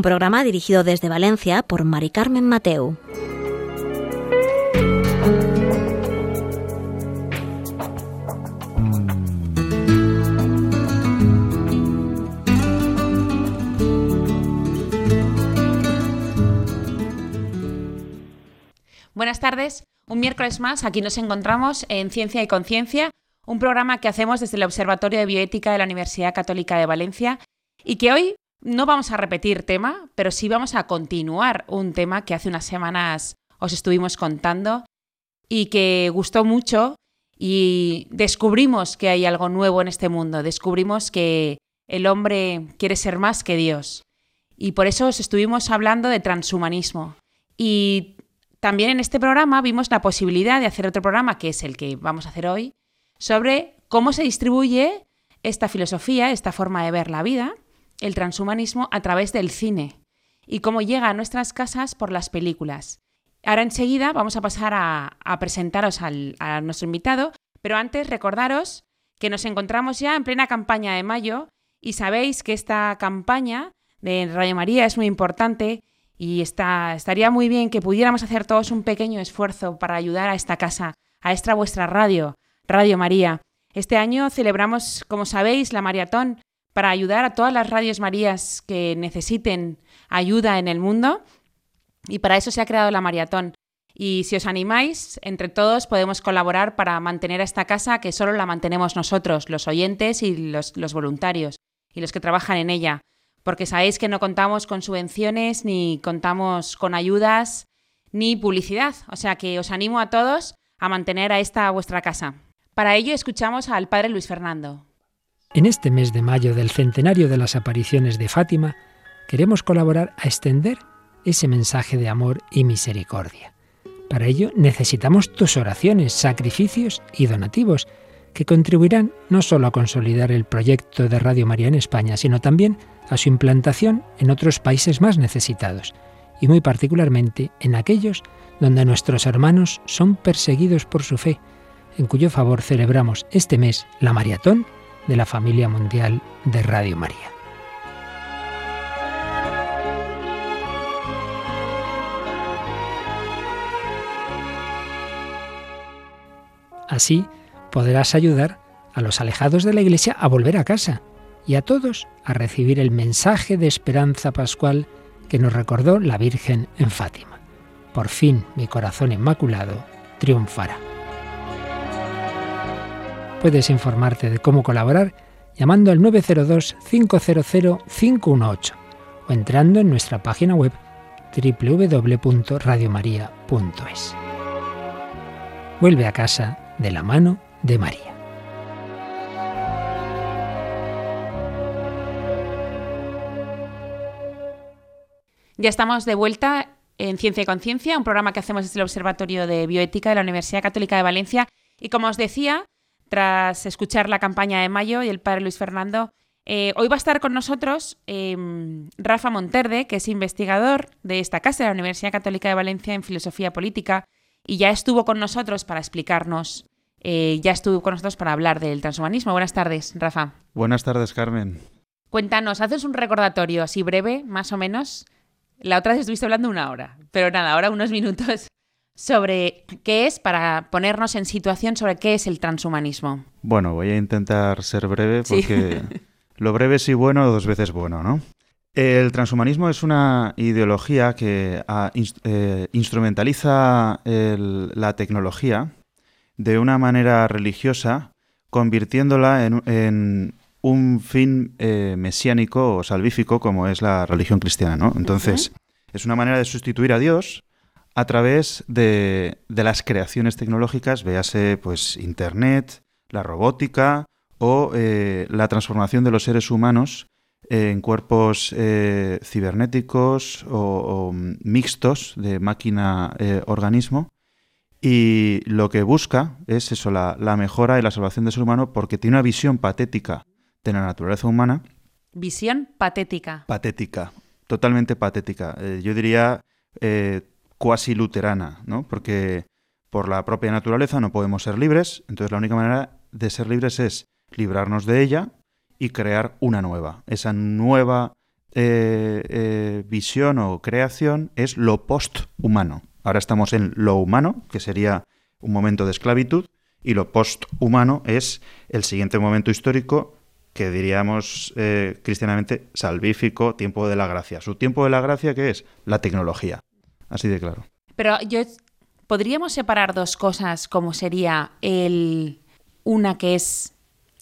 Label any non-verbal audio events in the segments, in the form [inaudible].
Un programa dirigido desde Valencia por Mari Carmen Mateu. Buenas tardes. Un miércoles más, aquí nos encontramos en Ciencia y Conciencia, un programa que hacemos desde el Observatorio de Bioética de la Universidad Católica de Valencia y que hoy no vamos a repetir tema, pero sí vamos a continuar un tema que hace unas semanas os estuvimos contando y que gustó mucho y descubrimos que hay algo nuevo en este mundo, descubrimos que el hombre quiere ser más que Dios. Y por eso os estuvimos hablando de transhumanismo. Y también en este programa vimos la posibilidad de hacer otro programa, que es el que vamos a hacer hoy, sobre cómo se distribuye esta filosofía, esta forma de ver la vida, el transhumanismo, a través del cine y cómo llega a nuestras casas por las películas. Ahora enseguida vamos a pasar a, presentaros a nuestro invitado, pero antes recordaros que nos encontramos ya en plena campaña de mayo y sabéis que esta campaña de Radio María es muy importante y está, estaría muy bien que pudiéramos hacer todos un pequeño esfuerzo para ayudar a esta casa, a esta vuestra radio, Radio María. Este año celebramos, como sabéis, la maratón para ayudar a todas las radios Marías que necesiten ayuda en el mundo y para eso se ha creado la maratón. Y si os animáis, entre todos podemos colaborar para mantener a esta casa que solo la mantenemos nosotros, los oyentes y los, los voluntarios y los que trabajan en ella porque sabéis que no contamos con subvenciones, ni contamos con ayudas, ni publicidad. O sea que os animo a todos a mantener a esta vuestra casa. Para ello escuchamos al Padre Luis Fernando. En este mes de mayo del centenario de las apariciones de Fátima, queremos colaborar a extender ese mensaje de amor y misericordia. Para ello necesitamos tus oraciones, sacrificios y donativos, que contribuirán no solo a consolidar el proyecto de Radio María en España, sino también a su implantación en otros países más necesitados, y muy particularmente en aquellos donde nuestros hermanos son perseguidos por su fe, en cuyo favor celebramos este mes la maratón de la familia mundial de Radio María. Así podrás ayudar a los alejados de la Iglesia a volver a casa y a todos a recibir el mensaje de esperanza pascual que nos recordó la Virgen en Fátima. Por fin mi corazón inmaculado triunfará. Puedes informarte de cómo colaborar llamando al 902-500-518 o entrando en nuestra página web www.radiomaria.es. Vuelve a casa de la mano de María. Ya estamos de vuelta en Ciencia y Conciencia, un programa que hacemos desde el Observatorio de Bioética de la Universidad Católica de Valencia. Y como os decía, tras escuchar la campaña de mayo y el padre Luis Fernando, eh, hoy va a estar con nosotros em, Rafa Monterde, que es investigador de esta casa de la Universidad Católica de Valencia en Filosofía Política, y ya estuvo con nosotros para explicarnos, eh, ya estuvo con nosotros para hablar del transhumanismo. Buenas tardes, Rafa. Buenas tardes, Carmen. Cuéntanos, haces un recordatorio así breve, más o menos, la otra vez estuviste hablando una hora, pero nada, ahora unos minutos sobre qué es para ponernos en situación sobre qué es el transhumanismo. Bueno, voy a intentar ser breve porque [laughs] lo breve sí bueno, dos veces bueno, ¿no? El transhumanismo es una ideología que eh, instrumentaliza la tecnología de una manera religiosa, convirtiéndola en, un fin eh, mesiánico o salvífico como es la religión cristiana, ¿no? Entonces, es una manera de sustituir a Dios a través de, las creaciones tecnológicas, véase pues Internet, la robótica o eh, la transformación de los seres humanos en cuerpos cibernéticos o, mixtos de máquina-organismo. y lo que busca es eso, la, la, mejora y la salvación del ser humano porque tiene una visión patética de la naturaleza humana. Visión patética. Patética, totalmente patética. yo diría cuasi luterana, ¿no? Porque por la propia naturaleza no podemos ser libres, entonces la única manera de ser libres es librarnos de ella y crear una nueva. Esa nueva eh, eh, visión o creación es lo post-humano. Ahora estamos en lo humano, que sería un momento de esclavitud, y lo post-humano es el siguiente momento histórico que diríamos eh, cristianamente salvífico, tiempo de la gracia. ¿Su tiempo de la gracia qué es? La tecnología. Así de claro. Pero yo podríamos separar dos cosas, como sería el una que es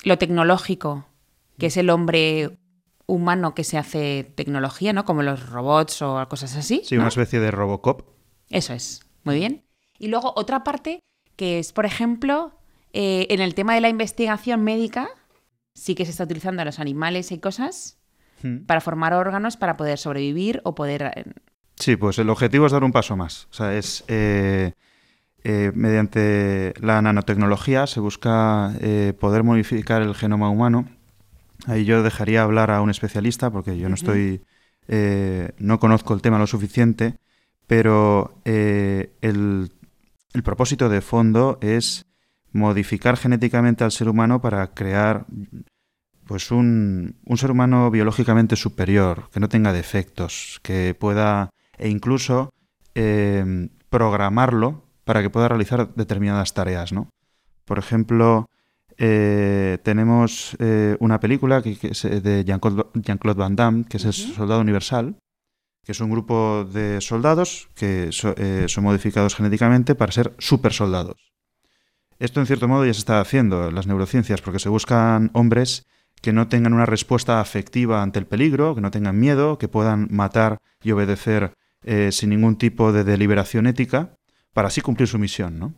lo tecnológico, que es el hombre humano que se hace tecnología, ¿no? Como los robots o cosas así. Sí, una especie de Robocop. Eso es, muy bien. Y luego otra parte que es, por ejemplo, eh, en el tema de la investigación médica, sí que se está utilizando a los animales y cosas hmm. para formar órganos para poder sobrevivir o poder eh, Sí, pues el objetivo es dar un paso más. O sea, es eh, eh, mediante la nanotecnología se busca eh, poder modificar el genoma humano. Ahí yo dejaría hablar a un especialista porque yo no estoy, no conozco el tema lo suficiente, pero el, el propósito de fondo es modificar genéticamente al ser humano para crear pues un, un, ser humano biológicamente superior, que no tenga defectos, que pueda e incluso em, programarlo para que pueda realizar determinadas tareas. ¿no? Por ejemplo, eh, tenemos eh, una película que, es de Jean-Claude Van Damme, que es el Soldado Universal, que es un grupo de soldados que eh, son modificados genéticamente para ser super soldados. Esto en cierto modo ya se está haciendo en las neurociencias porque se buscan hombres que no tengan una respuesta afectiva ante el peligro, que no tengan miedo, que puedan matar y obedecer eh, sin ningún tipo de deliberación ética, para así cumplir su misión, ¿no?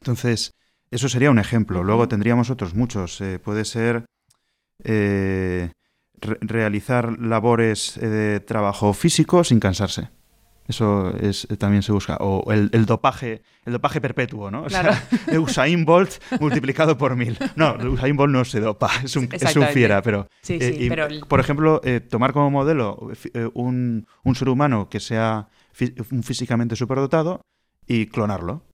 Entonces, eso sería un ejemplo. Luego tendríamos otros muchos. Eh, puede ser eh, realizar labores de trabajo físico sin cansarse. Eso es, también se busca. O el, dopaje, el dopaje perpetuo, ¿no? O sea, [laughs] Usain Bolt multiplicado por mil. No, Usain Bolt no se dopa, es un, es un fiera, pero, sí, sí, pero... Por ejemplo, eh, tomar como modelo eh, un, un, ser humano que sea físicamente superdotado y clonarlo.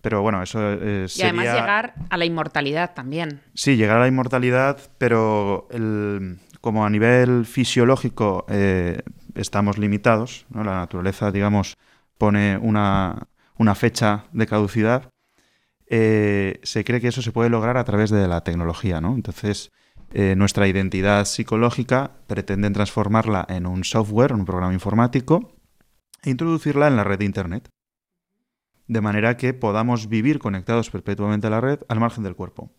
Pero bueno, eso sería... Y además llegar a la inmortalidad también. Sí, llegar a la inmortalidad, pero el, como a nivel fisiológico eh, estamos limitados, ¿no? la naturaleza, digamos, pone una, fecha de caducidad, eh, se cree que eso se puede lograr a través de la tecnología. ¿no? Entonces, eh, nuestra identidad psicológica pretenden transformarla en un software, un programa informático, e introducirla en la red de Internet. De manera que podamos vivir conectados perpetuamente a la red al margen del cuerpo.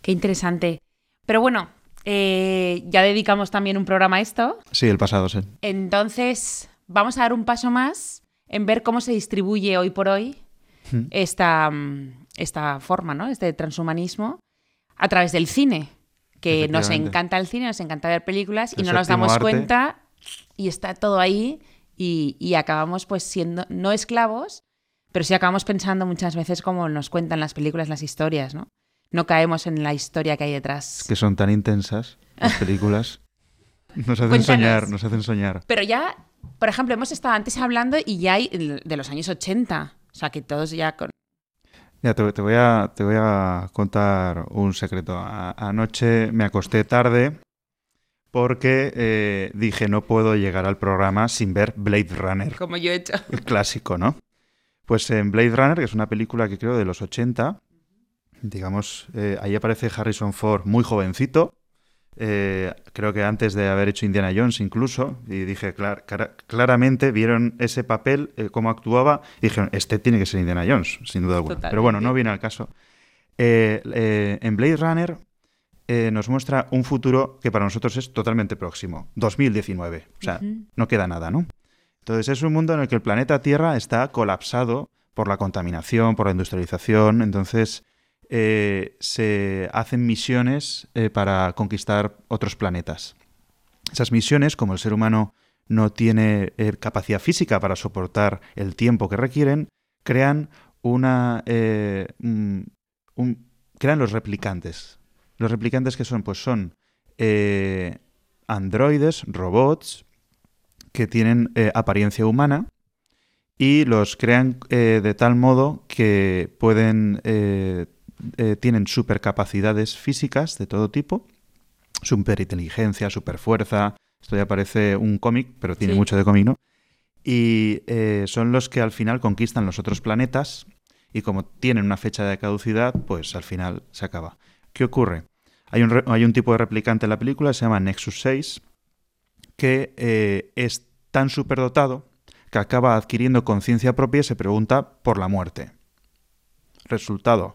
Qué interesante. Pero bueno, eh, ya dedicamos también un programa a esto. Sí, el pasado, sí. Entonces, vamos a dar un paso más en ver cómo se distribuye hoy por hoy hmm. esta, esta forma, ¿no? Este transhumanismo a través del cine. Que nos encanta el cine, nos encanta ver películas y no nos damos cuenta y está todo ahí y, y acabamos pues siendo no esclavos, pero sí acabamos pensando muchas veces como nos cuentan las películas, las historias, ¿no? No caemos en la historia que hay detrás. Que son tan intensas las películas. [laughs] Nos hacen soñar, nos hacen soñar. Pero ya, por ejemplo, hemos estado antes hablando y ya hay de los años 80. O sea, que todos ya con... Ya, te, voy, a, te voy a contar un secreto. anoche me acosté tarde porque eh, dije no puedo llegar al programa sin ver Blade Runner. Como yo he hecho. El clásico, ¿no? Pues en Blade Runner, que es una película que creo de los 80, digamos, eh, ahí aparece Harrison Ford muy jovencito, eh, creo que antes de haber hecho Indiana Jones incluso, y dije, claramente vieron ese papel, eh, cómo actuaba, y dijeron, este tiene que ser Indiana Jones, sin duda alguna. Pero bueno, no viene al caso. en Blade Runner nos muestra un futuro que para nosotros es totalmente próximo, 2019, o sea, no queda nada, ¿no? Entonces es un mundo en el que el planeta Tierra está colapsado por la contaminación, por la industrialización, entonces eh, se hacen misiones eh, para conquistar otros planetas. Esas misiones, como el ser humano no tiene eh, capacidad física para soportar el tiempo que requieren, crean una eh, crean los replicantes. Los replicantes que son, pues son androides, robots que tienen apariencia humana y los crean de tal modo que pueden tienen supercapacidades físicas de todo tipo, superinteligencia, superfuerza, esto ya parece un cómic, pero tiene mucho de cómic, ¿no? Y eh, son los que al final conquistan los otros planetas y como tienen una fecha de caducidad, pues al final se acaba. ¿Qué ocurre? Hay un, hay un tipo de replicante en la película, se llama Nexus 6, que eh, es tan superdotado que acaba adquiriendo conciencia propia y se pregunta por la muerte. Resultado,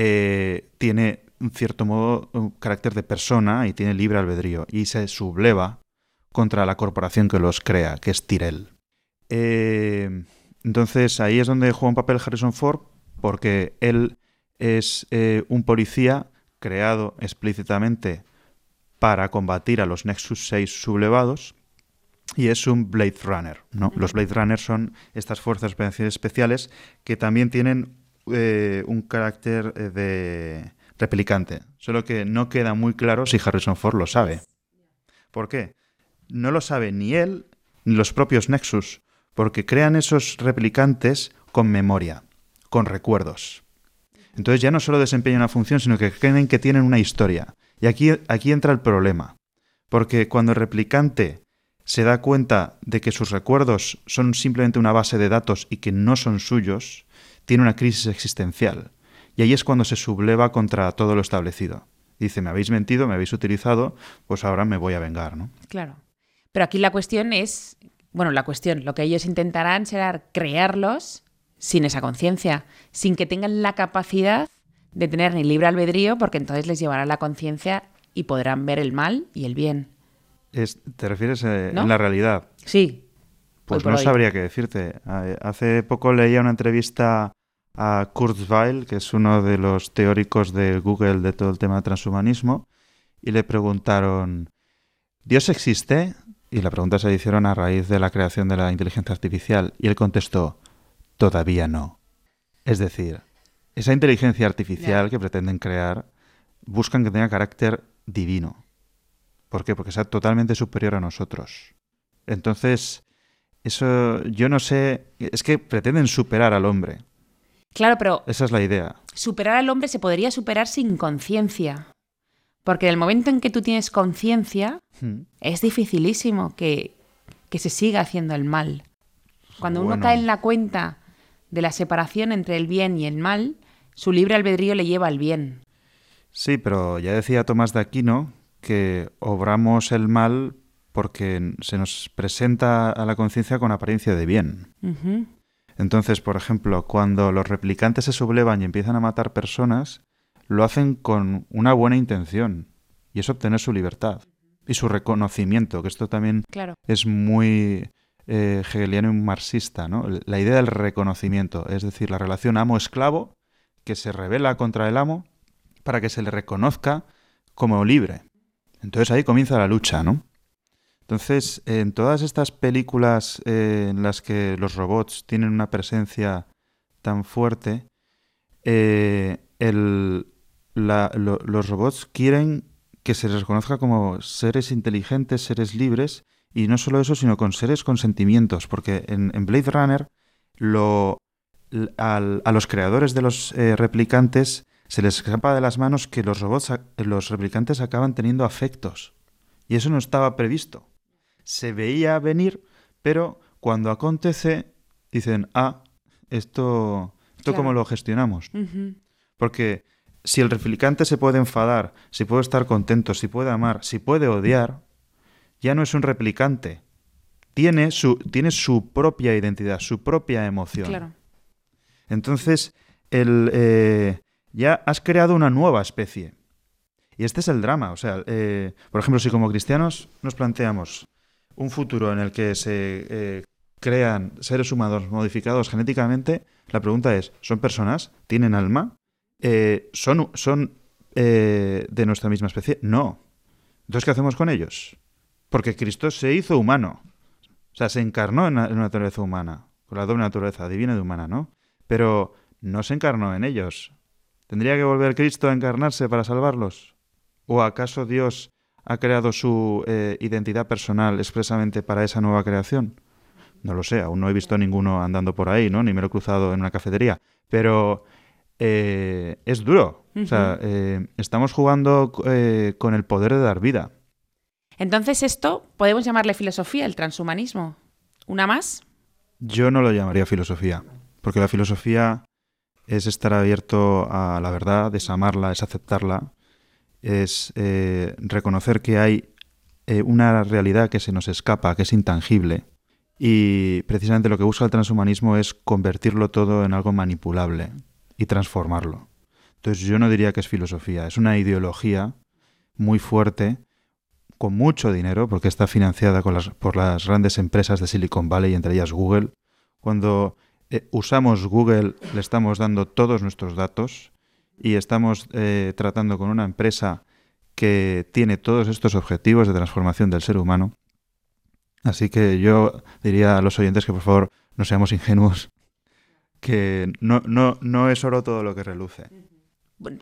eh, tiene un cierto modo un carácter de persona y tiene libre albedrío y se subleva contra la corporación que los crea, que es Tyrell. Eh, entonces ahí es donde juega un papel Harrison Ford, porque él es eh, un policía creado explícitamente para combatir a los Nexus 6 sublevados y es un Blade Runner. ¿no? Los Blade Runners son estas fuerzas especiales que también tienen eh, un carácter de replicante, solo que no queda muy claro si Harrison Ford lo sabe. ¿Por qué? no lo sabe ni él ni los propios Nexus, porque crean esos replicantes con memoria, con recuerdos. Entonces ya no solo desempeñan una función, sino que creen que tienen una historia. Y aquí, aquí entra el problema, porque cuando el replicante se da cuenta de que sus recuerdos son simplemente una base de datos y que no son suyos, tiene una crisis existencial. Y ahí es cuando se subleva contra todo lo establecido. Dice, me habéis mentido, me habéis utilizado, pues ahora me voy a vengar, ¿no? Claro. Pero aquí la cuestión es, bueno, la cuestión, lo que ellos intentarán será crearlos sin esa conciencia, sin que tengan la capacidad de tener ni libre albedrío, porque entonces les llevará la conciencia y podrán ver el mal y el bien. ¿Te refieres a, en la realidad? Sí. Pues no sabría qué decirte. Hace poco leía una entrevista a Kurzweil, que es uno de los teóricos de Google de todo el tema de transhumanismo, y le preguntaron, ¿Dios existe? Y la pregunta se le hicieron a raíz de la creación de la inteligencia artificial y él contestó, todavía no. Es decir, esa inteligencia artificial que pretenden crear buscan que tenga carácter divino. ¿Por qué? Porque sea totalmente superior a nosotros. Entonces, eso yo no sé, es que pretenden superar al hombre. Claro, pero... Esa es la idea. Superar al hombre se podría superar sin conciencia. Porque en el momento en que tú tienes conciencia, hmm. es dificilísimo que, se siga haciendo el mal. Cuando uno cae en la cuenta de la separación entre el bien y el mal, su libre albedrío le lleva al bien. Sí, pero ya decía Tomás de Aquino que obramos el mal porque se nos presenta a la conciencia con apariencia de bien. Entonces, por ejemplo, cuando los replicantes se sublevan y empiezan a matar personas, lo hacen con una buena intención y es obtener su libertad y su reconocimiento, que esto también es muy eh, hegeliano y marxista, ¿no? La idea del reconocimiento, es decir, la relación amo-esclavo que se revela contra el amo para que se le reconozca como libre. Entonces ahí comienza la lucha, ¿no? Entonces, en todas estas películas eh, en las que los robots tienen una presencia tan fuerte, eh, el, los robots quieren que se les reconozca como seres inteligentes, seres libres, y no solo eso, sino con seres con sentimientos, porque en, Blade Runner lo, a los creadores de los eh, replicantes se les escapa de las manos que los robots, los replicantes acaban teniendo afectos. Y eso no estaba previsto. Se veía venir, pero cuando acontece, dicen, ah, esto, esto cómo lo gestionamos. Porque si el replicante se puede enfadar, si puede estar contento, si puede amar, si puede odiar, ya no es un replicante. Tiene su, tiene su propia identidad, su propia emoción. Claro. Entonces, el, eh, ya has creado una nueva especie. Y este es el drama. O sea, eh, por ejemplo, si como cristianos nos planteamos un futuro en el que se eh, crean seres humanos modificados genéticamente, la pregunta es, ¿son personas? ¿Tienen alma? Eh, ¿son, eh, de nuestra misma especie? No. Entonces, ¿qué hacemos con ellos? Porque Cristo se hizo humano. O sea, se encarnó en una naturaleza humana, con la doble naturaleza, divina y humana, ¿no? Pero no se encarnó en ellos. ¿Tendría que volver Cristo a encarnarse para salvarlos? ¿O acaso Dios ha creado su eh, identidad personal expresamente para esa nueva creación? No lo sé, aún no he visto a ninguno andando por ahí, ¿no? Ni me lo he cruzado en una cafetería. Pero eh, es duro. O sea, eh, estamos jugando con el poder de dar vida. Entonces, esto podemos llamarle filosofía, el transhumanismo. ¿Una más? Yo no lo llamaría filosofía, porque la filosofía es estar abierto a la verdad, es amarla, es aceptarla, es eh, reconocer que hay eh, una realidad que se nos escapa, que es intangible. Y precisamente lo que busca el transhumanismo es convertirlo todo en algo manipulable y transformarlo. Entonces yo no diría que es filosofía, es una ideología muy fuerte, con mucho dinero, porque está financiada por las grandes empresas de Silicon Valley, entre ellas Google. Cuando eh, usamos Google, le estamos dando todos nuestros datos y estamos eh, tratando con una empresa que tiene todos estos objetivos de transformación del ser humano. Así que yo diría a los oyentes que por favor no seamos ingenuos, que no, no, no es oro todo lo que reluce.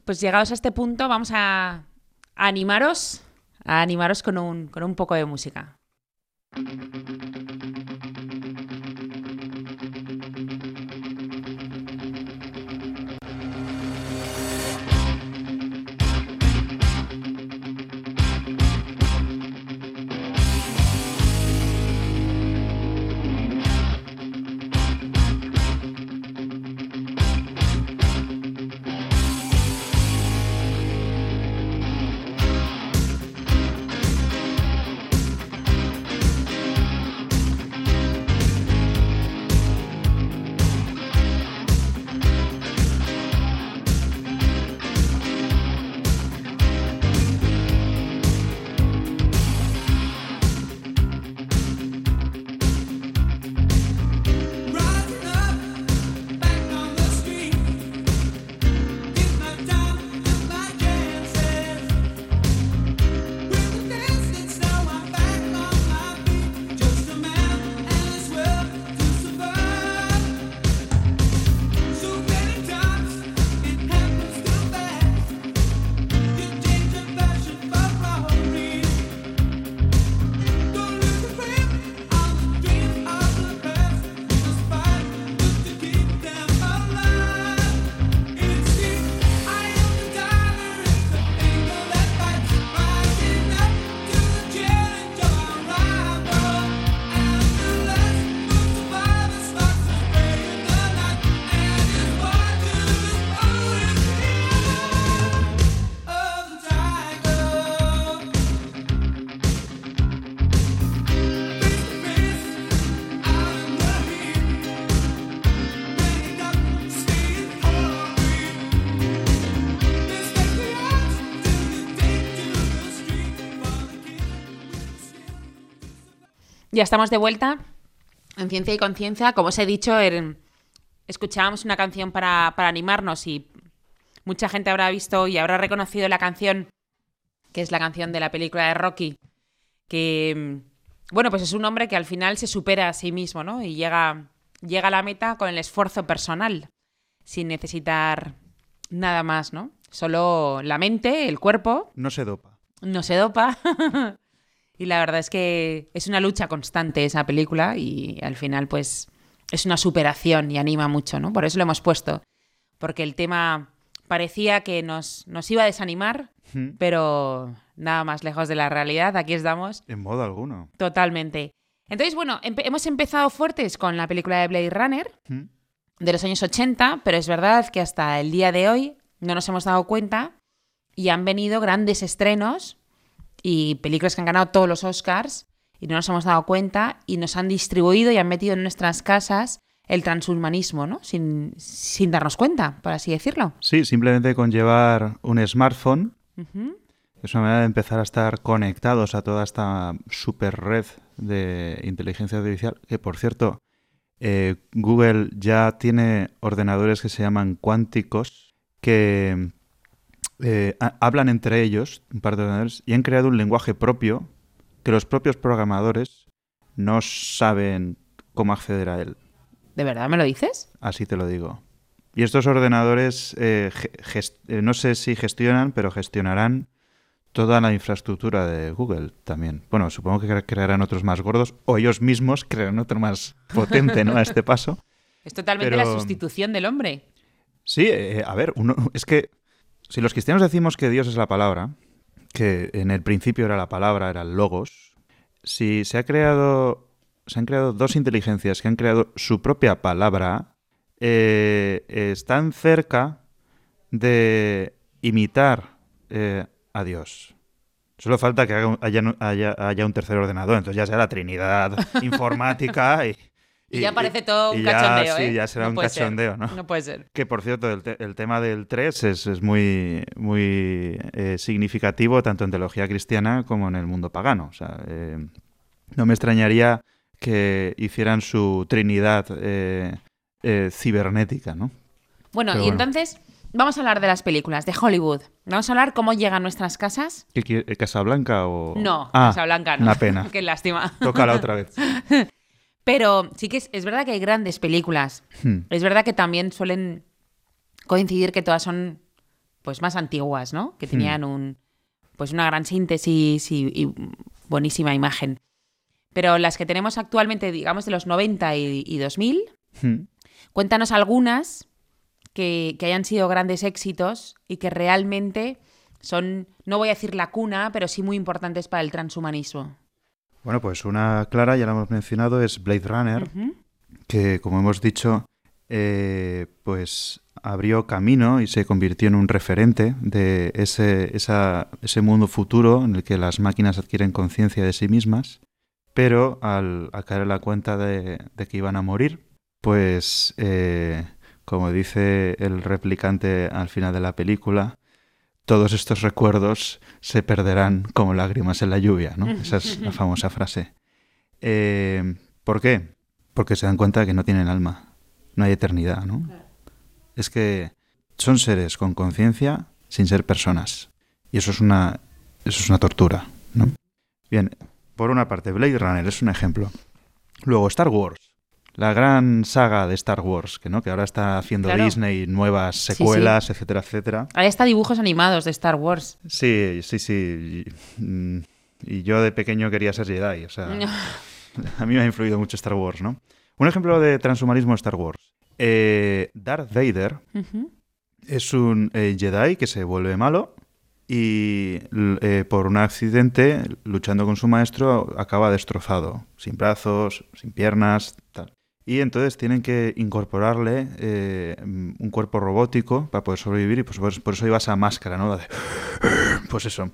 pues llegados a este punto vamos a, animaros, a animaros con un, con un poco de música. Ya estamos de vuelta en Ciencia y Conciencia. Como os he dicho, escuchábamos una canción para, animarnos y mucha gente habrá visto y habrá reconocido la canción, que es la canción de la película de Rocky, que, bueno, pues es un hombre que al final se supera a sí mismo, ¿no? Y llega, llega a la meta con el esfuerzo personal, sin necesitar nada más, ¿no? Solo la mente, el cuerpo. No se dopa. No se dopa. [laughs] Y la verdad es que es una lucha constante esa película y al final pues es una superación y anima mucho, ¿no? Por eso lo hemos puesto. Porque el tema parecía que nos, nos iba a desanimar, pero nada más lejos de la realidad, aquí estamos. En modo alguno. Totalmente. Entonces, bueno, hemos empezado fuertes con la película de Blade Runner de los años 80, pero es verdad que hasta el día de hoy no nos hemos dado cuenta y han venido grandes estrenos y películas que han ganado todos los Oscars y no nos hemos dado cuenta y nos han distribuido y han metido en nuestras casas el transhumanismo, ¿no? Sin, darnos cuenta, por así decirlo. Sí, simplemente con llevar un smartphone. Es una manera de empezar a estar conectados a toda esta super red de inteligencia artificial, que por cierto, eh, Google ya tiene ordenadores que se llaman cuánticos, que eh, hablan entre ellos, un par de ordenadores, y han creado un lenguaje propio que los propios programadores no saben cómo acceder a él. ¿De verdad me lo dices? Así te lo digo. Y estos ordenadores, eh, eh, no sé si gestionan, pero gestionarán toda la infraestructura de Google también. Bueno, supongo que crearán otros más gordos o ellos mismos crearán otro más [laughs] potente, ¿no? A este paso. Es totalmente la sustitución del hombre. Sí, a ver, uno, es que si los cristianos decimos que Dios es la palabra, que en el principio era la palabra, era el logos, si se ha creado, se han creado dos inteligencias que han creado su propia palabra, eh, están cerca de imitar eh, a Dios. Solo falta que haya, un tercer ordenador, entonces ya sea la Trinidad [laughs] informática y, y, ya parece todo un cachondeo, Sí, ¿eh? ya será un cachondeo, ¿no? No puede ser. Que, por cierto, el, tema del 3 es, muy, muy significativo tanto en teología cristiana como en el mundo pagano. O sea, no me extrañaría que hicieran su Trinidad cibernética, ¿no? Bueno, y entonces vamos a hablar de las películas, de Hollywood. Vamos a hablar cómo llegan nuestras casas. ¿Qué, eh, ¿Casablanca o...? No, ah, Casablanca no. Una pena. [laughs] Qué lástima. Toca la otra vez. [laughs] Pero sí que es, verdad que hay grandes películas. Hmm. Es verdad que también suelen coincidir que todas son pues más antiguas, ¿no? Que hmm. tenían un pues una gran síntesis y, buenísima imagen. Pero las que tenemos actualmente, digamos, de los 90 y, 2000, hmm. cuéntanos algunas que, hayan sido grandes éxitos y que realmente son, no voy a decir la cuna, pero sí muy importantes para el transhumanismo. Bueno, pues una clara, ya la hemos mencionado, es Blade Runner, que como hemos dicho, eh, pues abrió camino y se convirtió en un referente de ese, ese mundo futuro en el que las máquinas adquieren conciencia de sí mismas, pero al, caer en la cuenta de, que iban a morir, pues eh, como dice el replicante al final de la película, todos estos recuerdos se perderán como lágrimas en la lluvia, ¿no? Esa es la famosa frase. Eh, ¿Por qué? Porque se dan cuenta de que no tienen alma, no hay eternidad, ¿no? Es que son seres con conciencia sin ser personas. Y eso es una, eso es una tortura, ¿no? Bien, por una parte, Blade Runner es un ejemplo. Luego, Star Wars la gran saga de Star Wars, que, ¿no? que ahora está haciendo Disney nuevas secuelas, etcétera, etcétera. Ahí está dibujos animados de Star Wars. Sí, sí, sí. Y, yo de pequeño quería ser Jedi, o sea, [laughs] a mí me ha influido mucho Star Wars, ¿no? Un ejemplo de transhumanismo de Star Wars. Eh, Darth Vader es un eh, Jedi que se vuelve malo y eh, por un accidente, luchando con su maestro, acaba destrozado, sin brazos, sin piernas, tal. Y entonces tienen que incorporarle eh, un cuerpo robótico para poder sobrevivir y pues, por, eso iba esa máscara, ¿no? [laughs] pues eso.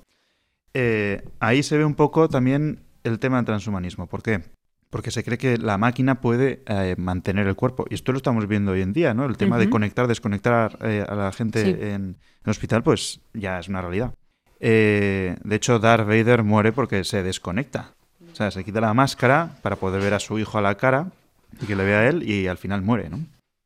Eh, ahí se ve un poco también el tema del transhumanismo. ¿Por qué? Porque se cree que la máquina puede eh, mantener el cuerpo. Y esto lo estamos viendo hoy en día, ¿no? El tema de conectar, desconectar a la gente en, el hospital, pues ya es una realidad. de hecho, Darth Vader muere porque se desconecta. O sea, se quita la máscara para poder ver a su hijo a la cara y que le vea a él y al final muere, ¿no?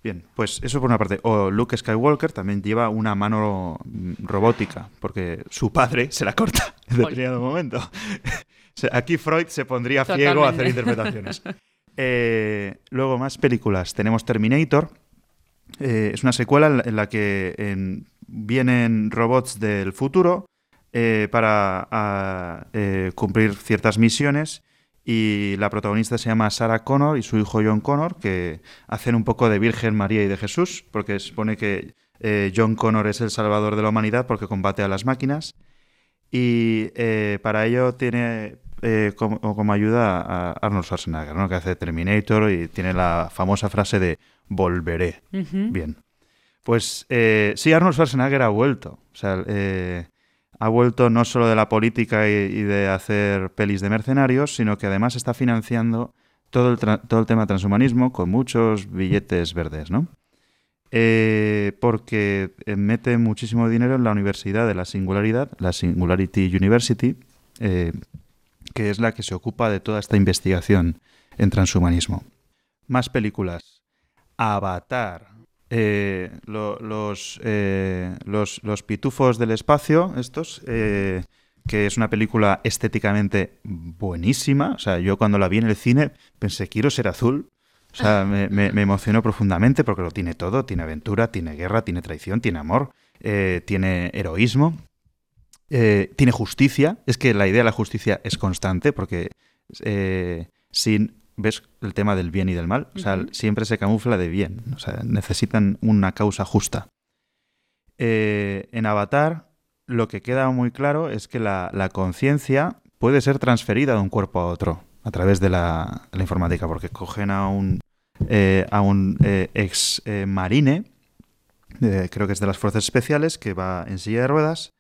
Bien, pues eso por una parte. O Luke Skywalker también lleva una mano mm, robótica, porque su padre se la corta en determinado momento. [laughs] Aquí Freud se pondría ciego a hacer interpretaciones. Eh, luego, más películas. Tenemos Terminator. Eh, es una secuela en la que vienen robots del futuro eh, para cumplir ciertas misiones y la protagonista se llama Sarah Connor y su hijo John Connor, que hacen un poco de Virgen María y de Jesús, porque se supone que eh, John Connor es el salvador de la humanidad porque combate a las máquinas. Y eh, para ello tiene eh, como, ayuda a Arnold Schwarzenegger, ¿no? que hace Terminator y tiene la famosa frase de volveré. Bien. Pues sí, Arnold Schwarzenegger ha vuelto. O sea, ha vuelto no solo de la política y, de hacer pelis de mercenarios, sino que además está financiando todo el, todo el tema transhumanismo con muchos billetes verdes, ¿no? Eh, porque eh, mete muchísimo dinero en la Universidad de la Singularidad, la Singularity University, eh, que es la que se ocupa de toda esta investigación en transhumanismo. Más películas. Avatar, eh, los, eh, los, los, pitufos del espacio, estos, eh, que es una película estéticamente buenísima. O sea, yo cuando la vi en el cine pensé, quiero ser azul. O sea, [laughs] me, me, emocionó profundamente porque lo tiene todo. Tiene aventura, tiene guerra, tiene traición, tiene amor, eh, tiene heroísmo, tiene justicia. Es que la idea de la justicia es constante porque sin ves el tema del bien y del mal. O sea, siempre se camufla de bien. O sea, necesitan una causa justa. en Avatar lo que queda muy claro es que la, conciencia puede ser transferida de un cuerpo a otro a través de la, informática, porque cogen a un, eh, a un eh, ex eh, marine, creo que es de las fuerzas especiales, que va en silla de ruedas,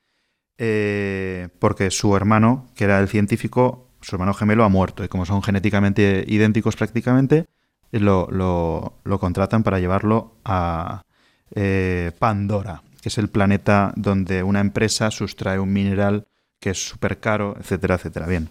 porque su hermano, que era el científico, su hermano gemelo ha muerto, y como son genéticamente idénticos prácticamente, lo, lo contratan para llevarlo a Pandora, que es el planeta donde una empresa sustrae un mineral que es súper caro, etcétera, etcétera. Bien.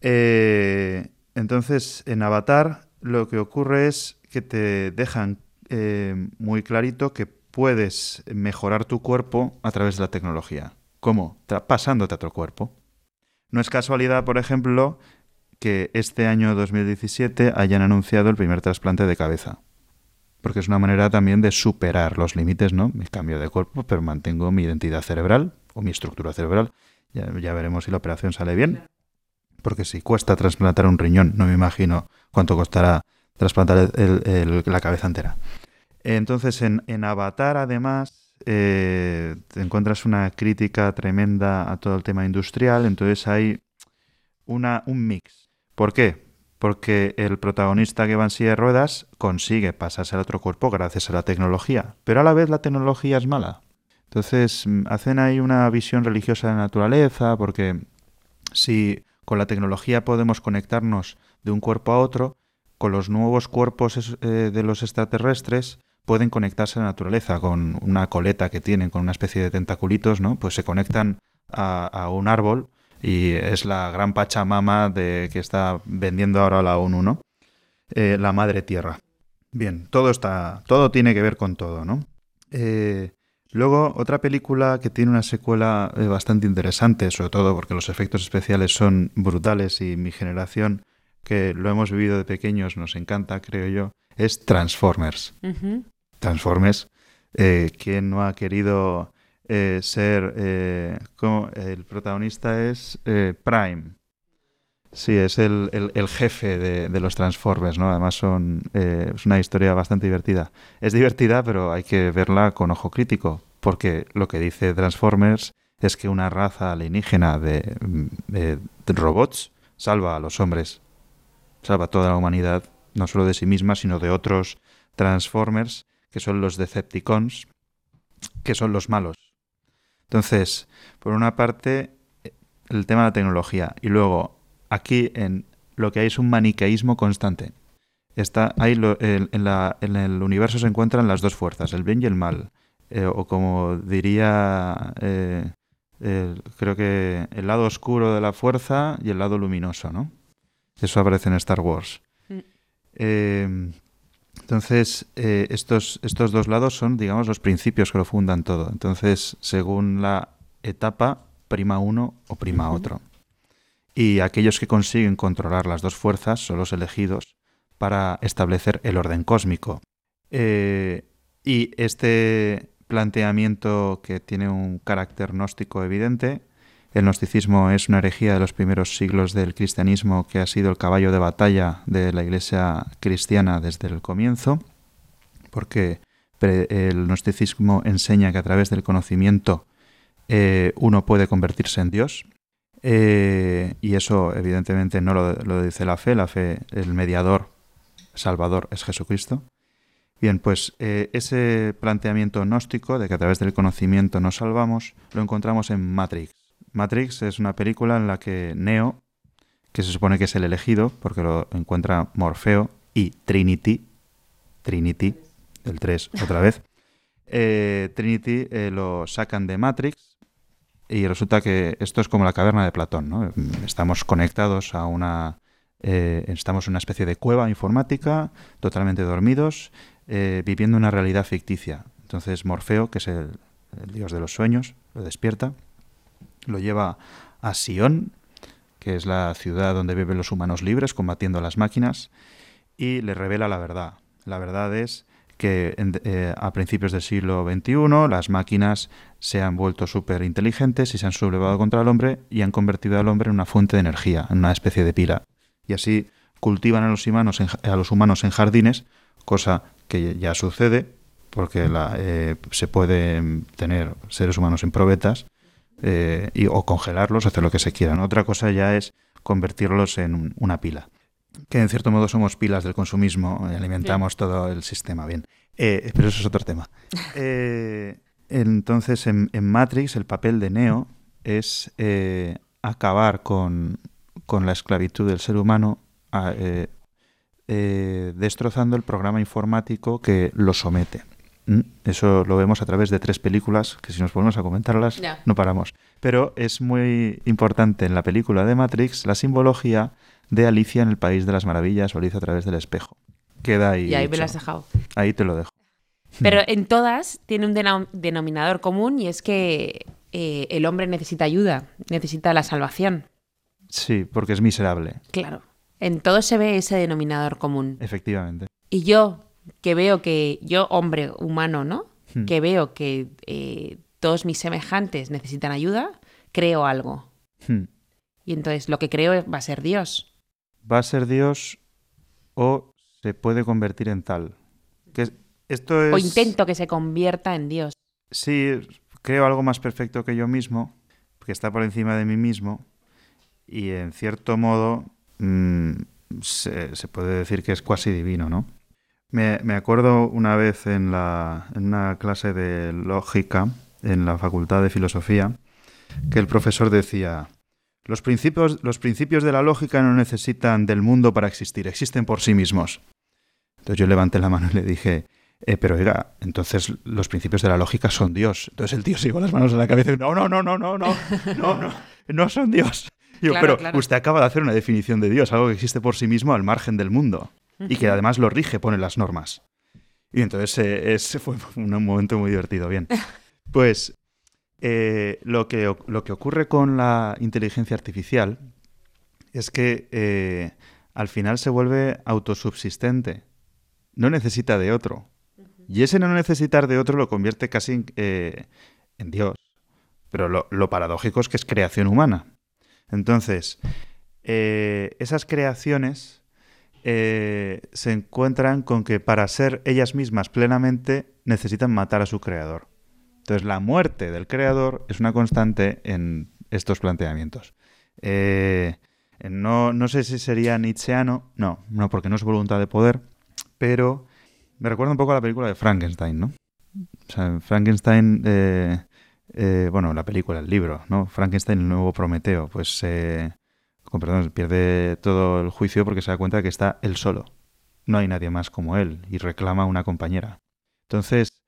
Eh, entonces, en Avatar lo que ocurre es que te dejan eh, muy clarito que puedes mejorar tu cuerpo a través de la tecnología. ¿Cómo? Pasándote a otro cuerpo. No es casualidad, por ejemplo, que este año 2017 hayan anunciado el primer trasplante de cabeza porque es una manera también de superar los límites, ¿no? Me cambio de cuerpo, pero mantengo mi identidad cerebral o mi estructura cerebral. Ya, veremos si la operación sale bien, porque si cuesta trasplantar un riñón, no me imagino cuánto costará trasplantar la cabeza entera. Entonces, en, Avatar, además, eh, te encuentras una crítica tremenda a todo el tema industrial, entonces hay una, un mix. ¿Por qué? porque el protagonista que va en silla de ruedas consigue pasarse al otro cuerpo gracias a la tecnología, pero a la vez la tecnología es mala. Entonces mm, hacen ahí una visión religiosa de la naturaleza, porque si con la tecnología podemos conectarnos de un cuerpo a otro, con los nuevos cuerpos eh, de los extraterrestres pueden conectarse a la naturaleza con una coleta que tienen, con una especie de tentaculitos, ¿no? Pues se conectan a un árbol y es la gran pachamama de, que está vendiendo ahora la ONU, ¿no? Eh, la madre tierra. Bien, todo está, todo tiene que ver con todo, ¿no? Eh, luego, otra película que tiene una secuela eh, bastante interesante, sobre todo porque los efectos especiales son brutales y mi generación, que lo hemos vivido de pequeños, nos encanta, creo yo, es Transformers. Transformers. ¿Quién no ha querido eh, ser eh, como el protagonista es eh, Prime. Sí, es el, jefe de, los Transformers, ¿no? Además son, es una historia bastante divertida. Es divertida, pero hay que verla con ojo crítico, porque lo que dice Transformers es que una raza alienígena de, de robots salva a los hombres, salva a toda la humanidad, no solo de sí misma, sino de otros Transformers, que son los Decepticons, que son los malos. Entonces, por una parte, el tema de la tecnología. Y luego, aquí en lo que hay es un maniqueísmo constante. Está, en, la, en, el universo se encuentran las dos fuerzas, el bien y el mal. Eh, o como diría, eh, creo que el lado oscuro de la fuerza y el lado luminoso, ¿no? Eso aparece en Star Wars. Mm. Eh, entonces, eh, estos, estos dos lados son, digamos, los principios que lo fundan todo. Entonces, según la etapa, prima uno o prima otro. Y aquellos que consiguen controlar las dos fuerzas son los elegidos para establecer el orden cósmico. Eh, y este planteamiento que tiene un carácter gnóstico evidente el gnosticismo es una herejía de los primeros siglos del cristianismo que ha sido el caballo de batalla de la iglesia cristiana desde el comienzo, porque el gnosticismo enseña que a través del conocimiento eh, uno puede convertirse en Dios. Eh, y eso evidentemente no lo, dice la fe, la fe, el mediador salvador es Jesucristo. Bien, pues eh, ese planteamiento gnóstico de que a través del conocimiento nos salvamos, lo encontramos en Matrix. Matrix es una película en la que Neo, que se supone que es el elegido, porque lo encuentra Morfeo, y Trinity, Trinity, el 3 otra vez, [laughs] eh, Trinity eh, lo sacan de Matrix y resulta que esto es como la caverna de Platón, ¿no? Estamos conectados a una... Eh, estamos en una especie de cueva informática, totalmente dormidos, viviendo una realidad ficticia. Entonces Morfeo, que es el dios de los sueños, lo despierta lo lleva a Sion, que es la ciudad donde viven los humanos libres combatiendo a las máquinas, y le revela la verdad. La verdad es que eh, a principios del siglo XXI las máquinas se han vuelto súper inteligentes y se han sublevado contra el hombre y han convertido al hombre en una fuente de energía, en una especie de pila. Y así cultivan a los humanos en, jardines, cosa que ya sucede, porque eh, se puede tener seres humanos en probetas eh, y, o congelarlos, hacer lo que se quieran. Otra cosa ya es convertirlos en una pila. Que en cierto modo somos pilas del consumismo, y alimentamos todo el sistema, bien. Eh, pero eso es otro tema. [laughs] entonces, en, Matrix, el papel de Neo es acabar con, con, la esclavitud del ser humano destrozando el programa informático que lo somete. Mm, eso lo vemos a través de tres películas, que si nos ponemos a comentarlas no paramos. Pero es muy importante en la película de Matrix la simbología de Alicia en el País de las Maravillas o Alicia a través del espejo. Queda ahí. Y ahí me lo has dejado. Ahí te lo dejo. Pero en todas tiene un denominador común y es que eh, el hombre necesita ayuda, necesita la salvación. Sí, porque es miserable. Claro. En todo se ve ese denominador común. Efectivamente. Y yo, que veo que yo, hombre humano, ¿no? Hmm. Que veo que eh, todos mis semejantes necesitan ayuda, creo algo. Hmm. Y entonces lo que creo va a ser Dios. Va a ser Dios o se puede convertir en tal. Que esto es... O intento que se convierta en Dios. Sí, creo algo más perfecto que yo mismo, que está por encima de mí mismo, y en cierto modo mm, se, se, puede decir que es cuasi divino, ¿no? Me, acuerdo una vez en, la, en una clase de lógica en la Facultad de Filosofía que el profesor decía, los principios, los principios de la lógica no necesitan del mundo para existir, existen por sí mismos. Entonces yo levanté la mano y le dije, eh, pero oiga, entonces los principios de la lógica son Dios. Entonces el tío se las manos en la cabeza y no, no, no, no, no, no, no, no, no son Dios. Yo, pero usted acaba de hacer una definición de Dios, algo que existe por sí mismo al margen del mundo y que además lo rige, pone las normas. Y entonces eh, ese fue [laughs] un momento muy divertido. Bien, [laughs] pues eh, lo, que, lo que ocurre con la inteligencia artificial es que eh, al final se vuelve autosubsistente. No necesita de otro. Y ese no necesitar de otro lo convierte casi en, en Dios. Pero lo, lo, paradójico es que es creación humana. Entonces, esas creaciones eh, se encuentran con que para ser ellas mismas plenamente necesitan matar a su creador. Entonces la muerte del creador es una constante en estos planteamientos. Eh, no, no, sé si sería nietzscheano, no, no, porque no es voluntad de poder, pero me recuerda un poco a la película de Frankenstein, ¿no? O sea, Frankenstein, eh, bueno, la película, el libro, ¿no? Frankenstein, el nuevo Prometeo, pues con perdón, pierde todo el juicio porque se da cuenta de que está él solo. No hay nadie más como él y reclama una compañera. Entonces,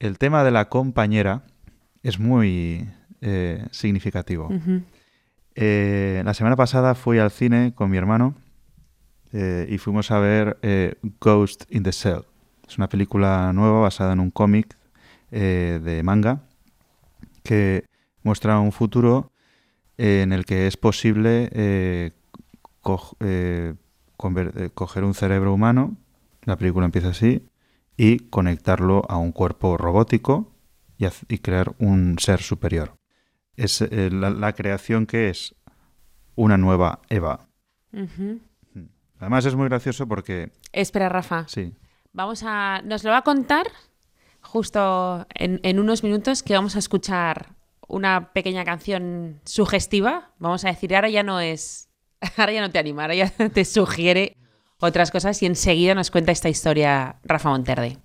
el tema de la compañera es muy eh, significativo. Eh, la semana pasada fui al cine con mi hermano eh, y fuimos a ver Ghost in the Cell. Es una película nueva basada en un cómic de manga que muestra un futuro en el que es posible eh, eh, eh, coger un cerebro humano, la película empieza así, y conectarlo a un cuerpo robótico y, crear un ser superior. Es la, creación que es una nueva Eva. Además es muy gracioso porque... Espera, Rafa. Sí. Vamos a... Nos lo va a contar justo en, en unos minutos que vamos a escuchar una pequeña canción sugestiva, vamos a decir, ahora ya no es, [laughs] ahora ya no te anima, ahora ya [laughs] te sugiere otras cosas y enseguida nos cuenta esta historia Rafa Monterde.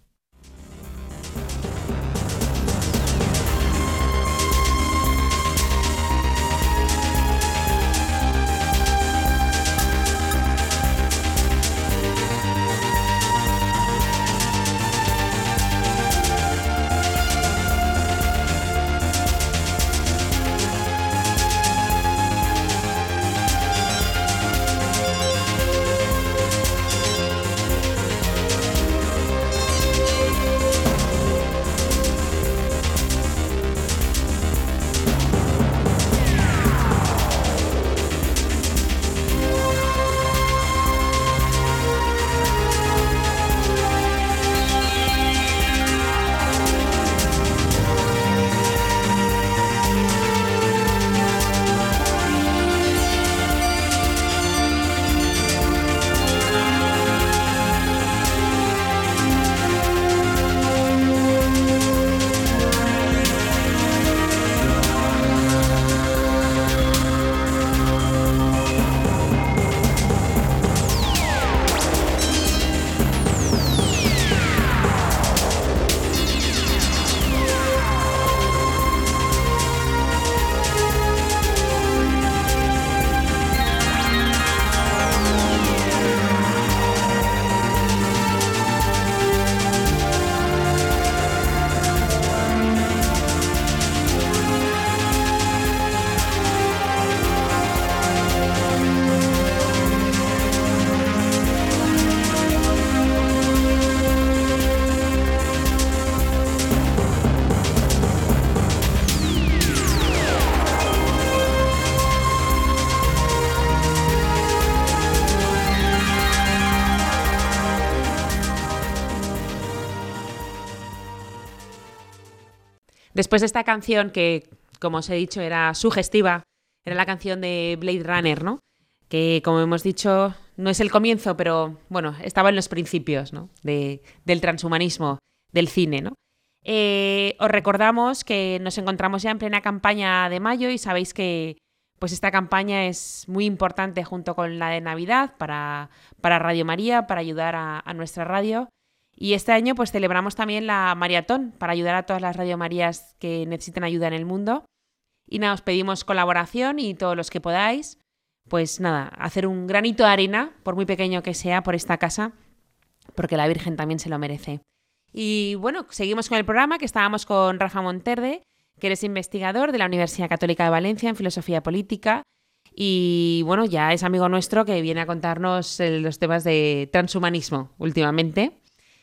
Después de esta canción que, como os he dicho, era sugestiva, era la canción de Blade Runner, ¿no? Que, como hemos dicho, no es el comienzo, pero bueno, estaba en los principios ¿no? de, del transhumanismo, del cine, ¿no? Eh, os recordamos que nos encontramos ya en plena campaña de mayo y sabéis que pues esta campaña es muy importante junto con la de Navidad para, para Radio María, para ayudar a, nuestra radio. Y este año pues celebramos también la maratón para ayudar a todas las Radio Marías que necesiten ayuda en el mundo. Y nada, os pedimos colaboración y todos los que podáis, pues nada, hacer un granito de arena, por muy pequeño que sea, por esta casa, porque la Virgen también se lo merece. Y bueno, seguimos con el programa que estábamos con Rafa Monterde, que eres investigador de la Universidad Católica de Valencia en Filosofía Política. Y bueno, ya es amigo nuestro que viene a contarnos eh, los temas de transhumanismo últimamente.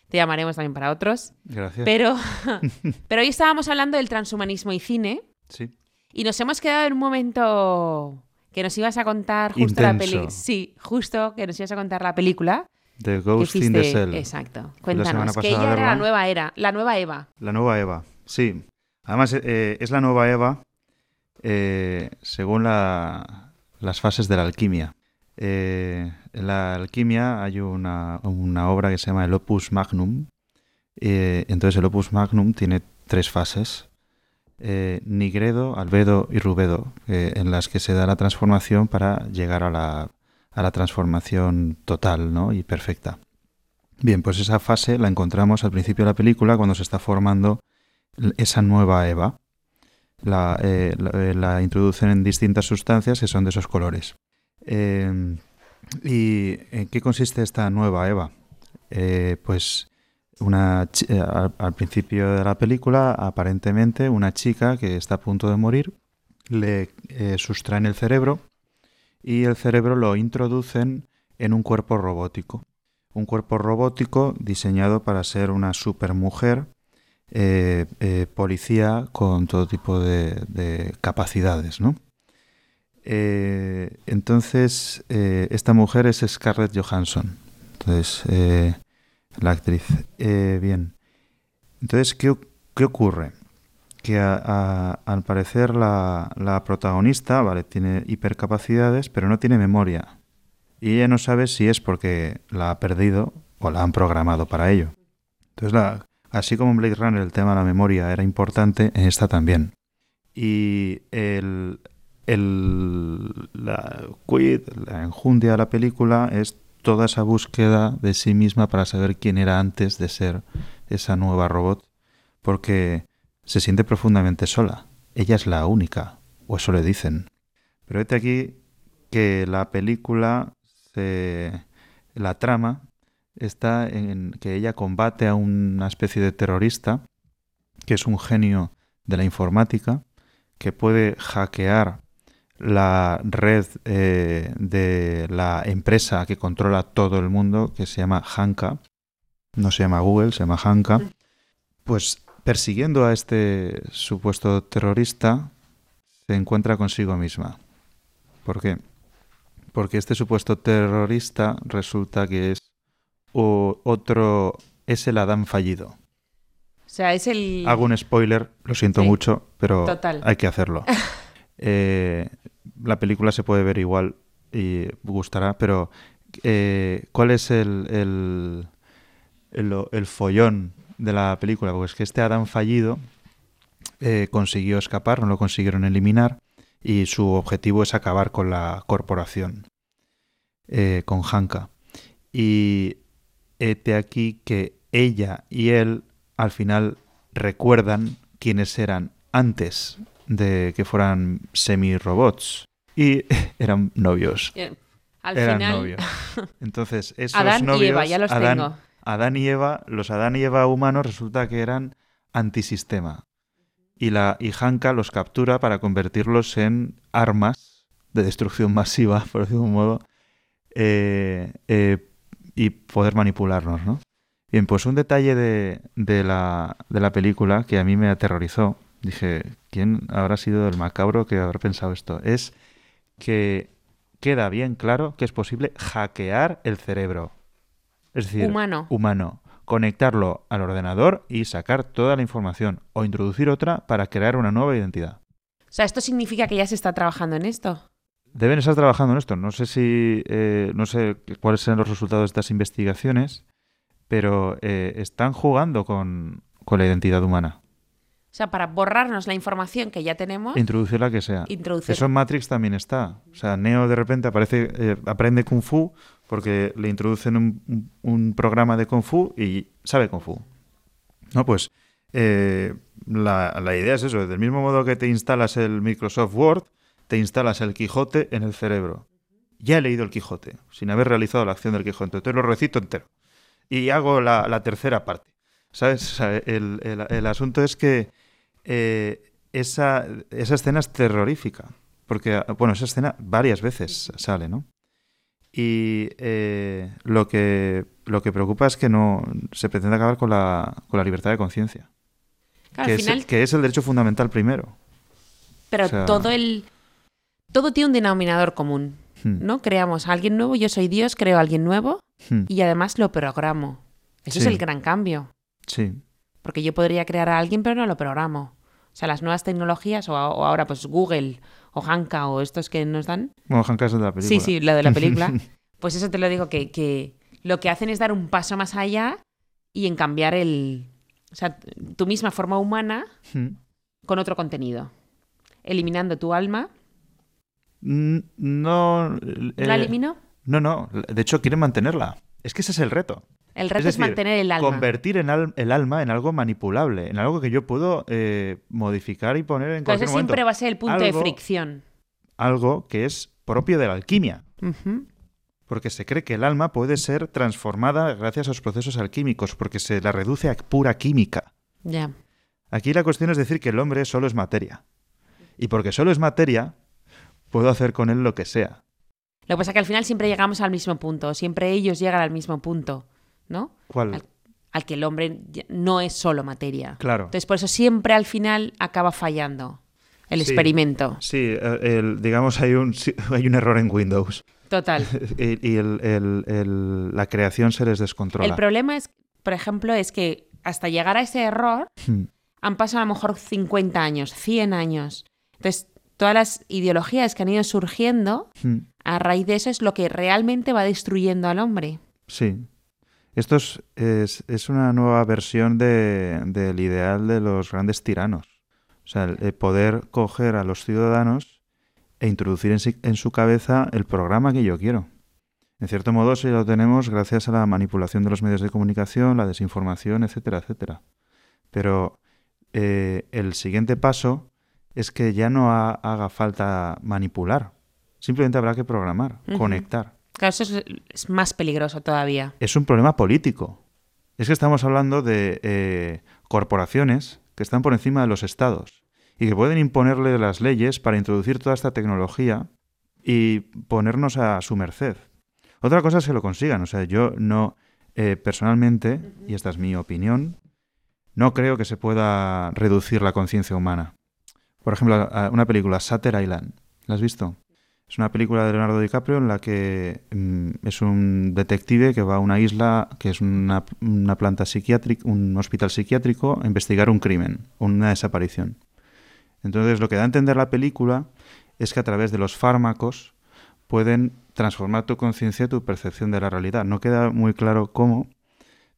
Te llamaremos también para otros. Gracias. Pero, [laughs] [laughs] pero hoy estábamos hablando del transhumanismo y cine. Sí. Y nos hemos quedado en un momento que nos ibas a contar justo la película. Sí, justo que nos ibas a contar la película. The Ghost in the Cell. Exacto. Cuéntanos. Que ella era la nueva era, la nueva Eva. La nueva Eva, sí. Además, eh, es la nueva Eva eh, según la- las fases de la alquimia. Eh, en la alquimia hay una, obra que se llama el Opus Magnum. Eh, entonces, el Opus Magnum tiene tres fases. eh, nigredo, albedo y rubedo, eh, en las que se da la transformación para llegar a la, transformación total ¿no? y perfecta. Bien, pues esa fase la encontramos al principio de la película cuando se está formando esa nueva Eva. La, eh, introducen en distintas sustancias que son de esos colores. ¿Y en qué consiste esta nueva Eva? Eh, pues una eh, al, al principio de la película, aparentemente, una chica que está a punto de morir, le eh, sustraen el cerebro y el cerebro lo introducen en un cuerpo robótico. Un cuerpo robótico diseñado para ser una supermujer eh, eh, policía con todo tipo de, de capacidades, ¿no? Eh, entonces, eh, esta mujer es Scarlett Johansson. Entonces, eh, la actriz. Bien. Entonces, ¿qué, qué ocurre? Que al parecer la, la protagonista, vale, tiene hipercapacidades, pero no tiene memoria. Y ella no sabe si es porque la ha perdido o la han programado para ello. Entonces, así como en Blade Runner el tema de la memoria era importante, en esta también. Y el, el- la quid, la enjundia de la película es toda esa búsqueda de sí misma para saber quién era antes de ser esa nueva robot, porque se siente profundamente sola. Ella es la única, o eso le dicen. Pero vete aquí que la película, se- la trama, está en que ella combate a una especie de terrorista, que es un genio de la informática, que puede hackear la red eh, de la empresa que controla todo el mundo, que se llama Hanka. No se llama Google, se llama Hanka. Pues persiguiendo a este supuesto terrorista, se encuentra consigo misma. ¿Por qué? Porque este supuesto terrorista resulta que es o- otro, es el Adán fallido. O sea, es el. Hago un spoiler, lo siento Sí, mucho, pero total. hay que hacerlo. [laughs] Eh, la película se puede ver igual y gustará, pero eh, ¿cuál es el, el, el, follón de la película? Pues que este Adán fallido eh, consiguió escapar, no lo consiguieron eliminar y su objetivo es acabar con la corporación, con Hanka. Y hete aquí que ella y él al final recuerdan quiénes eran antes de que fueran semi-robots y [laughs] eran novios. Eh, Al eran final. novios. [laughs] Entonces, esos Adán novios, y Eva, ya los Adán, tengo. Adán y Eva, los Adán y Eva humanos resulta que eran antisistema. Y la y Hanka los captura para convertirlos en armas de destrucción masiva, [laughs] por decirlo de un modo, eh, eh, y poder manipularnos, ¿no? Bien, pues un detalle de, de la, de la película que a mí me aterrorizó, dije, ¿quién habrá sido el macabro que habrá pensado esto? Es que queda bien claro que es posible hackear el cerebro. Es decir, Humano. humano. conectarlo al ordenador y sacar toda la información o introducir otra para crear una nueva identidad. O sea, ¿esto significa que ya se está trabajando en esto? Deben estar trabajando en esto. No sé si, eh, no sé cuáles serán los resultados de estas investigaciones, pero eh, están jugando con, con la identidad humana. O sea, para borrarnos la información que ya tenemos. Introducir la que sea. Introducir. Eso en Matrix también está. O sea, Neo de repente aparece, eh, aprende Kung Fu porque le introducen un, un, programa de Kung Fu y sabe Kung Fu. No, pues eh, la, la, idea es eso. Del mismo modo que te instalas el Microsoft Word, te instalas el Quijote en el cerebro. Ya he leído el Quijote, sin haber realizado la acción del Quijote. Entonces lo recito entero. Y hago la, la tercera parte. ¿Sabes? O sea, el, el, el asunto es que eh, esa, esa escena es terrorífica. Porque, bueno, esa escena varias veces sale, ¿no? Y eh, lo, que, lo que preocupa es que no se pretende acabar con la, con la libertad de conciencia. Claro, que, final, es, que es el derecho fundamental primero. pero o sea- todo el. Todo tiene un denominador común. Hmm, ¿No? Creamos a alguien nuevo, yo soy Dios, creo a alguien nuevo hmm, y además lo programo. Eso es el gran cambio. Sí, Porque yo podría crear a alguien, pero no lo programo. O sea, las nuevas tecnologías, o, a- o ahora pues Google o Hanka o estos que nos dan. bueno, Hank es de la película. Sí, sí, lo de la película. [laughs] pues eso te lo digo, que, que lo que hacen es dar un paso más allá y en cambiar el. O sea, tu misma forma humana Hmm. con otro contenido. Eliminando tu alma. No. eh, ¿La eliminó? no, no. De hecho, quieren mantenerla. Es que ese es el reto. El reto es, decir, mantener el alma. Convertir en al- el alma en algo manipulable, en algo que yo puedo eh, modificar y poner en Pero cualquier ese momento. siempre va a ser el punto de fricción. Algo que es propio de la alquimia. Porque se cree que el alma puede ser transformada gracias a los procesos alquímicos, porque se la reduce a pura química. Ya. Aquí la cuestión es decir que el hombre solo es materia. Y porque solo es materia, puedo hacer con él lo que sea. Lo que pasa es que al final siempre llegamos al mismo punto. Siempre ellos llegan al mismo punto. ¿No? ¿Cuál? Al- Al que el hombre no es solo materia. Claro. Entonces, por eso siempre al final acaba fallando el Sí. experimento. Sí, eh, el- digamos hay un, [laughs] hay un error en Windows Total. [laughs] y, el- la creación se les descontrola. El problema es, por ejemplo, es que hasta llegar a ese error Hmm. han pasado a lo mejor 50 años, 100 años. Entonces, todas las ideologías que han ido surgiendo, Hmm. a raíz de eso es lo que realmente va destruyendo al hombre. Sí. Esto es, es- es una nueva versión de- del ideal de los grandes tiranos. O sea, el, el poder coger a los ciudadanos e introducir en, si- en su cabeza el programa que yo quiero. En cierto modo, sí lo tenemos gracias a la manipulación de los medios de comunicación, la desinformación, etcétera, etcétera. Pero eh, el siguiente paso es que ya no ha- haga falta manipular. Simplemente habrá que programar, conectar Claro, eso es, más peligroso todavía. es un problema político. Es que estamos hablando de eh, corporaciones que están por encima de los estados y que pueden imponerle las leyes para introducir toda esta tecnología y ponernos a su merced. Otra cosa es que lo consigan. O sea, yo no, eh, personalmente, y esta es mi opinión, no creo que se pueda reducir la conciencia humana. Por ejemplo, una película, Shutter Island. ¿La has visto? Es una película de Leonardo DiCaprio en la que mm, es un detective que va a una isla que es una, planta psiquiátrica, un hospital psiquiátrico, a investigar un crimen, una desaparición. Entonces, lo que da a entender la película es que a través de los fármacos pueden transformar tu conciencia y tu percepción de la realidad. No queda muy claro cómo,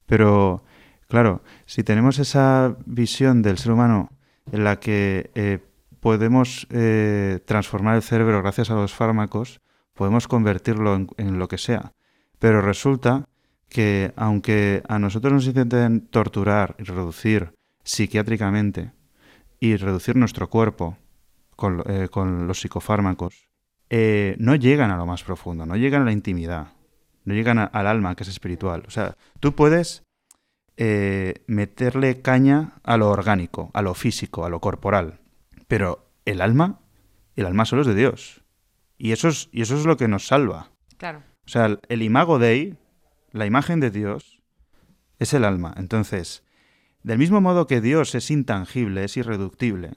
pero claro, si tenemos esa visión del ser humano en la que eh, podemos eh, transformar el cerebro gracias a los fármacos, podemos convertirlo en, lo que sea. Pero resulta que aunque a nosotros nos intenten torturar y reducir psiquiátricamente y reducir nuestro cuerpo con, eh, los psicofármacos, eh, no llegan a lo más profundo, no llegan a la intimidad, no llegan al alma que es espiritual. O sea, tú puedes meterle caña a lo orgánico, a lo físico, a lo corporal, pero el alma, el alma solo es de Dios. Y eso es, y eso es lo que nos salva. Claro. O sea, el, el imago Dei, la imagen de Dios, es el alma. Entonces, del mismo modo que Dios es intangible, es irreductible,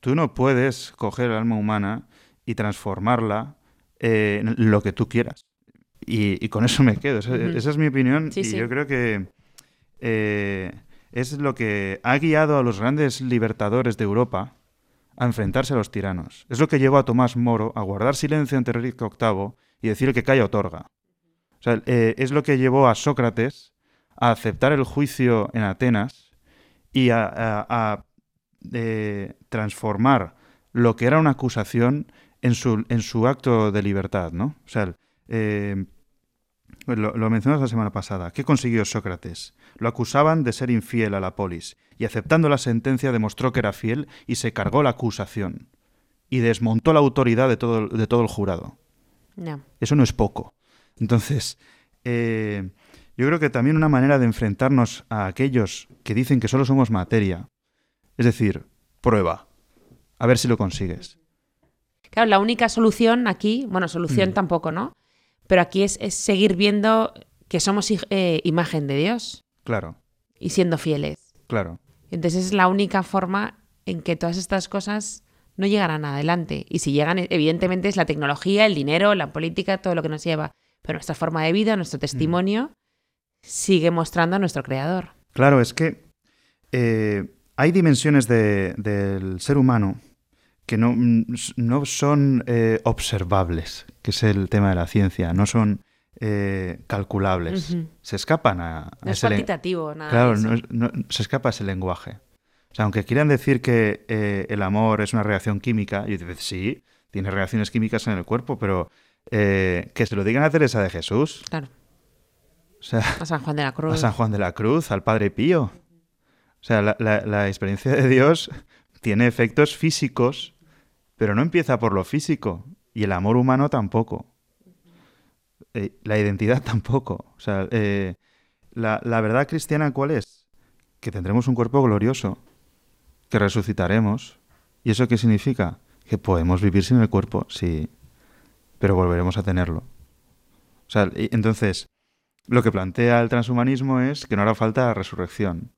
tú no puedes coger el alma humana y transformarla eh, en lo que tú quieras. Y, y con eso me quedo. Esa, es mi opinión Sí, y sí. yo creo que eh, es lo que ha guiado a los grandes libertadores de Europa a enfrentarse a los tiranos. Es lo que llevó a Tomás Moro a guardar silencio ante Enrique VIII y decir que calla otorga. Eh, es lo que llevó a Sócrates a aceptar el juicio en Atenas y a, eh, transformar lo que era una acusación en su, en su acto de libertad, ¿no? O sea, eh, lo, lo mencionamos la semana pasada. ¿Qué consiguió Sócrates? Lo acusaban de ser infiel a la polis, y aceptando la sentencia demostró que era fiel y se cargó la acusación. Y desmontó la autoridad de todo, de todo el jurado. Eso no es poco. Entonces, eh, yo creo que también una manera de enfrentarnos a aquellos que dicen que solo somos materia, es decir, prueba, a ver si lo consigues. Claro, la única solución aquí, bueno, solución mm. tampoco, ¿no? Pero aquí es, seguir viendo que somos eh, imagen de Dios. Claro. Y siendo fieles. Claro. Entonces es la única forma en que todas estas cosas no llegarán adelante. Y si llegan, evidentemente es la tecnología, el dinero, la política, todo lo que nos lleva. Pero nuestra forma de vida, nuestro testimonio, sigue mostrando a nuestro creador. Claro, es que eh, hay dimensiones del ser humano que no, no son eh, observables, que es el tema de la ciencia, no son eh, calculables. Se escapan a, no es cuantitativo, nada. Claro, se escapa a ese lenguaje. O sea, aunque quieran decir que eh, el amor es una reacción química, y dices, sí, tiene reacciones químicas en el cuerpo, pero que se lo digan a Teresa de Jesús. Claro. a San Juan de la [laughs] Cruz. A San Juan de la Cruz, al Padre Pío. O sea, la, la experiencia de Dios [laughs] tiene efectos físicos pero no empieza por lo físico y el amor humano tampoco. Eh, la identidad [laughs] tampoco. O sea, eh, la, verdad cristiana, ¿cuál es? Que tendremos un cuerpo glorioso, que resucitaremos. ¿Y eso qué significa? Que podemos vivir sin el cuerpo, sí, pero volveremos a tenerlo. O sea, entonces, lo que plantea el transhumanismo es que no hará falta resurrección.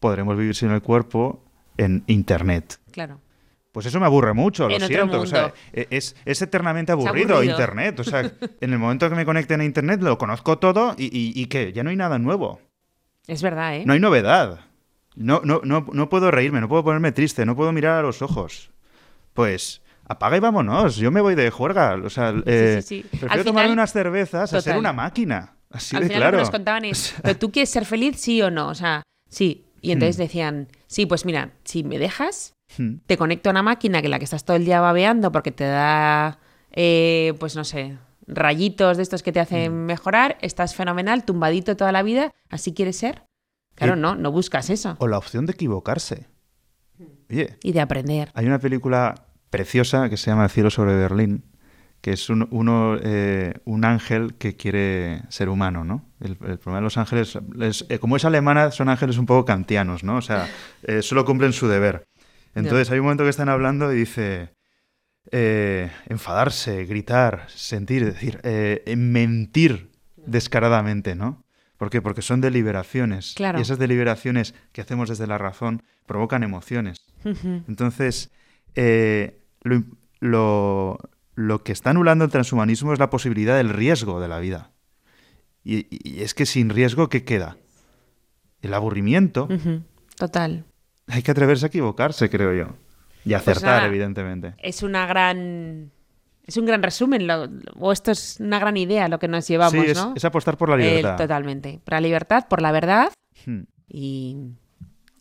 Podremos vivir sin el cuerpo en Internet. Claro. Pues eso me aburre mucho, lo siento. O sea, e-, es, eternamente aburrido, Internet. O sea, [laughs] en el momento que me conecten a Internet lo conozco todo y, y, que ya no hay nada nuevo. Es verdad, ¿eh? No hay novedad. No, no, no, no puedo reírme, no puedo ponerme triste, no puedo mirar a los ojos. Pues apaga y vámonos. Yo me voy de juerga. O sea, eh, prefiero tomarme unas cervezas a ser una máquina. Así de claro. nos contaban [laughs] ¿pero tú quieres ser feliz, sí o no? O sea, sí. Y entonces hmm. decían, sí, pues mira, si me dejas, Hmm. Te conecto a una máquina que la que estás todo el día babeando porque te da, eh, pues no sé, rayitos de estos que te hacen hmm. mejorar, estás fenomenal, tumbadito toda la vida, así quieres ser. Claro, no, no buscas eso. O la opción de equivocarse. y de aprender. Hay una película preciosa que se llama El cielo sobre Berlín, que es un, uno, eh, un ángel que quiere ser humano, ¿no? El, problema de los ángeles, eh, como es alemana, son ángeles un poco kantianos, ¿no? O sea, solo cumplen su deber. Entonces hay un momento que están hablando y dice eh, enfadarse, gritar, sentir, decir, eh, mentir descaradamente, ¿no? ¿Por qué? Porque son deliberaciones. Y esas deliberaciones que hacemos desde la razón provocan emociones. Entonces, eh, lo, que está anulando el transhumanismo es la posibilidad del riesgo de la vida. Y, es que sin riesgo, ¿qué queda? El aburrimiento. Total hay que atreverse a equivocarse, creo yo. Y pues acertar, evidentemente. Es una gran. Es un gran resumen, o esto es una gran idea lo que nos llevamos, es, ¿no? Es apostar por la libertad. totalmente. Por la libertad, por la verdad hmm. y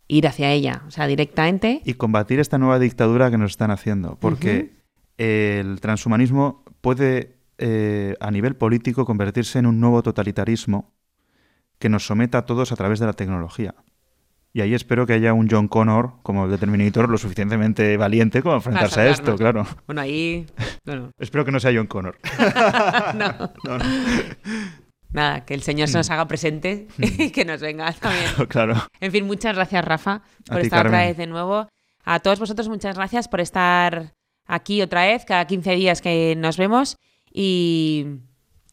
ir hacia ella, o sea, directamente. Y combatir esta nueva dictadura que nos están haciendo, porque el transhumanismo puede, eh, a nivel político, convertirse en un nuevo totalitarismo que nos someta a todos a través de la tecnología. Y ahí espero que haya un John Connor como el de Terminator lo suficientemente valiente como enfrentarse a esto, claro. Bueno, ahí... [laughs] espero que no sea John Connor. [laughs] no. Nada, que el Señor se nos haga presente [laughs] y que nos venga también. Claro. En fin, muchas gracias, Rafa, por estar otra vez de nuevo. A todos vosotros, muchas gracias por estar aquí otra vez, cada 15 días que nos vemos. Y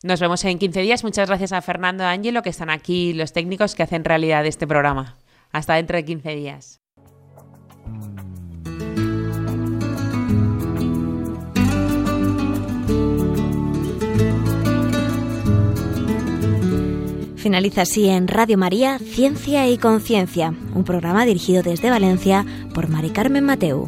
nos vemos en 15 días. Muchas gracias a Fernando y Ángelo, que están aquí, los técnicos que hacen realidad este programa. Hasta dentro de 15 días. Finaliza así en Radio María Ciencia y Conciencia, un programa dirigido desde Valencia por Mari Carmen Mateu.